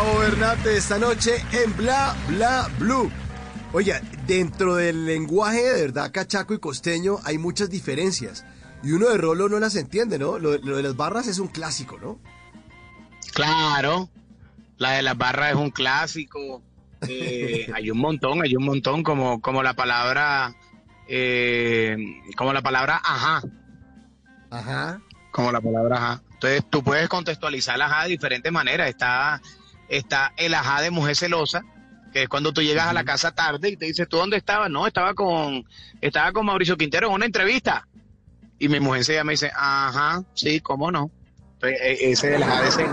Gustavo Bernate esta noche en Bla Bla Blue. Oiga, dentro del lenguaje de verdad cachaco y costeño hay muchas diferencias. Y uno de Rolo no las entiende, ¿no? Lo, de las barras es un clásico, ¿no? Claro, la de las barras es un clásico. Eh, hay un montón, hay un montón, como, como la palabra, eh, como la palabra ajá. Ajá. Como la palabra ajá. Entonces tú puedes contextualizar el ajá de diferentes maneras. Está, está el ajá de mujer celosa, que es cuando tú llegas a la casa tarde y te dices, ¿tú dónde estabas? No, estaba con, estaba con Mauricio Quintero en una entrevista. Y mi mujer se llama y dice, ajá, sí, ¿cómo no? Entonces, e, ese es el ajá de ese.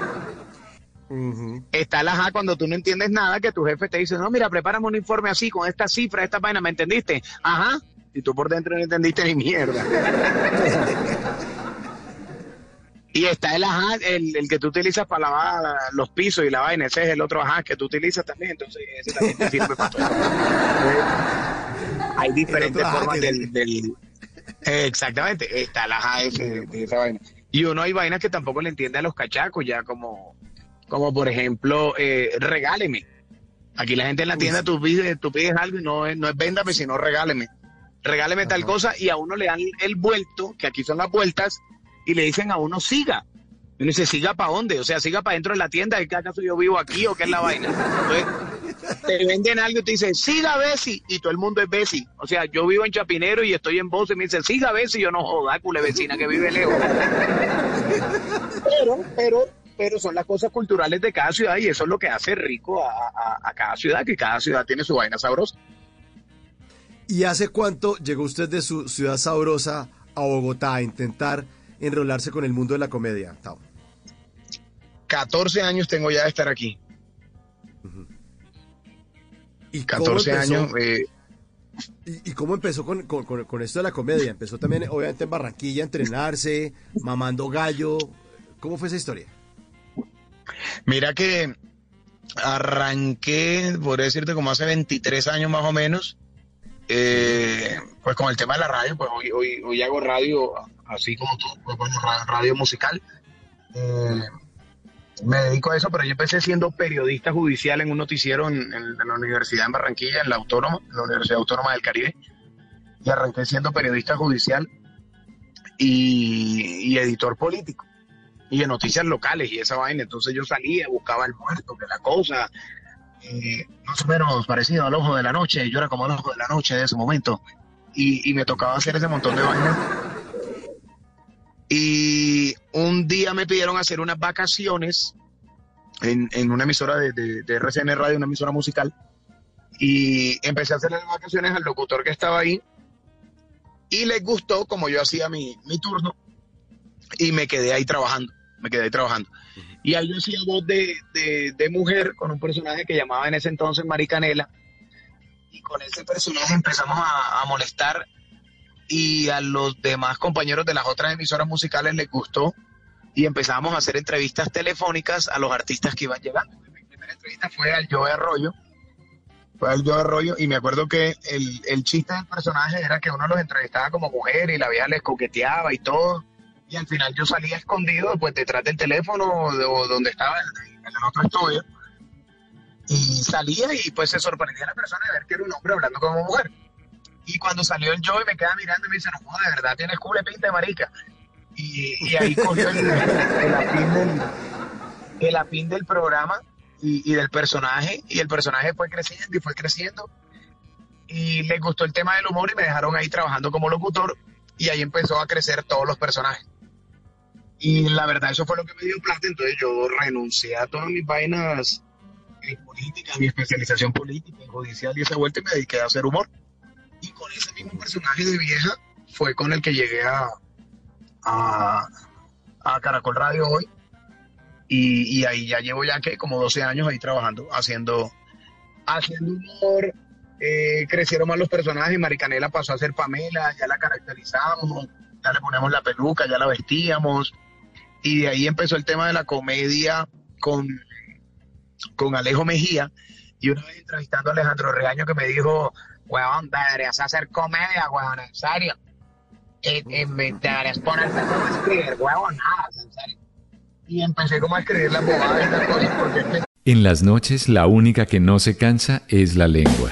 Está el ajá cuando tú no entiendes nada, que tu jefe te dice, no, mira, prepárame un informe así, con esta cifra, esta vaina, ¿me entendiste? Ajá. Y tú por dentro no entendiste ni mierda. Y está el ajá, el, que tú utilizas para lavar los pisos y la vaina, ese es el otro ajá que tú utilizas también, entonces ese también te sirve para todo. Hay diferentes formas del, Exactamente, está el ajá ese, de esa vaina. Y uno hay vainas que tampoco le entiende a los cachacos, ya como, como por ejemplo, eh, regáleme. Aquí la gente en la tienda, tú pides, tú pides algo y no es, no es véndame, sino regáleme. Regáleme tal cosa y a uno le dan el vuelto, que aquí son las vueltas, y le dicen a uno siga. Y uno dice, ¿siga para dónde? O sea, siga para dentro de la tienda, ¿y que acaso yo vivo aquí o qué es la vaina? Entonces, te venden algo y te dicen, siga Bessie, y todo el mundo es Bessie. O sea, yo vivo en Chapinero y estoy en Voz y me dicen, siga Bessie, y yo no joda, cule vecina que vive lejos. Pero, pero, pero son las cosas culturales de cada ciudad y eso es lo que hace rico a, a cada ciudad, que cada ciudad tiene su vaina sabrosa. ¿Y hace cuánto llegó usted de su ciudad sabrosa a Bogotá a intentar enrolarse con el mundo de la comedia, Tao? 14 años tengo ya de estar aquí. ¿Y 14 años. Eh, ¿Y, cómo empezó con, esto de la comedia? Empezó también, obviamente, en Barranquilla, a entrenarse, mamando gallo. ¿Cómo fue esa historia? Mira que arranqué, podría decirte, como hace 23 años más o menos, eh, pues con el tema de la radio, pues hoy, hoy, hoy hago radio así como tú, pues bueno, radio musical. Eh, me dedico a eso, pero yo empecé siendo periodista judicial en un noticiero en, la Universidad en Barranquilla, en la Autónoma, la Universidad Autónoma del Caribe. Y arranqué siendo periodista judicial y, editor político. Y de noticias locales y esa vaina. Entonces yo salía, buscaba el muerto, que la cosa, eh, más o menos parecido al ojo de la noche. Yo era como el ojo de la noche de ese momento. Y, y me tocaba hacer ese montón de vainas y un día me pidieron hacer unas vacaciones en, una emisora de, de, RCN Radio, una emisora musical. Y empecé a hacer las vacaciones al locutor que estaba ahí. Y les gustó como yo hacía mi, turno. Y me quedé ahí trabajando. Me quedé ahí trabajando. Y ahí yo hacía voz de, de, mujer con un personaje que llamaba en ese entonces Maricanela. Y con ese personaje empezamos a, a molestar y a los demás compañeros de las otras emisoras musicales les gustó y empezamos a hacer entrevistas telefónicas a los artistas que iban llegando. Mi primera entrevista fue al Joe Arroyo, fue al Joe Arroyo y me acuerdo que el, el chiste del personaje era que uno los entrevistaba como mujer y la vieja les coqueteaba y todo y al final yo salía escondido pues detrás del teléfono o donde estaba en el otro estudio y salía y pues se sorprendía la persona de ver que era un hombre hablando como mujer. Y cuando salió el Joey me queda mirando y me dice, no, de verdad tienes culo pinta de marica. Y, ahí cogió el, el, apín del, programa y, del personaje. Y el personaje fue creciendo y fue creciendo. Y les gustó el tema del humor y me dejaron ahí trabajando como locutor. Y ahí empezó a crecer todos los personajes. Y la verdad, eso fue lo que me dio plata. Entonces yo renuncié a todas mis vainas políticas, mi especialización política, judicial y esa vuelta y me dediqué a hacer humor. Mismo personaje de vieja fue con el que llegué a, a, Caracol Radio hoy. Y, ahí ya llevo ya que como 12 años ahí trabajando, haciendo, haciendo humor. Eh, crecieron más los personajes, Maricanela pasó a ser Pamela, ya la caracterizamos, ya le ponemos la peluca, ya la vestíamos. Y de ahí empezó el tema de la comedia con, con Alejo Mejía. Y una vez entrevistando a Alejandro Reaño que me dijo, weón, deberías hacer comedia, weón, en serio. Y, y deberías ponerte como a escribir, weón, nada, en serio. Y empecé como a escribir las bobadas y las porque En las noches la única que no se cansa es la lengua.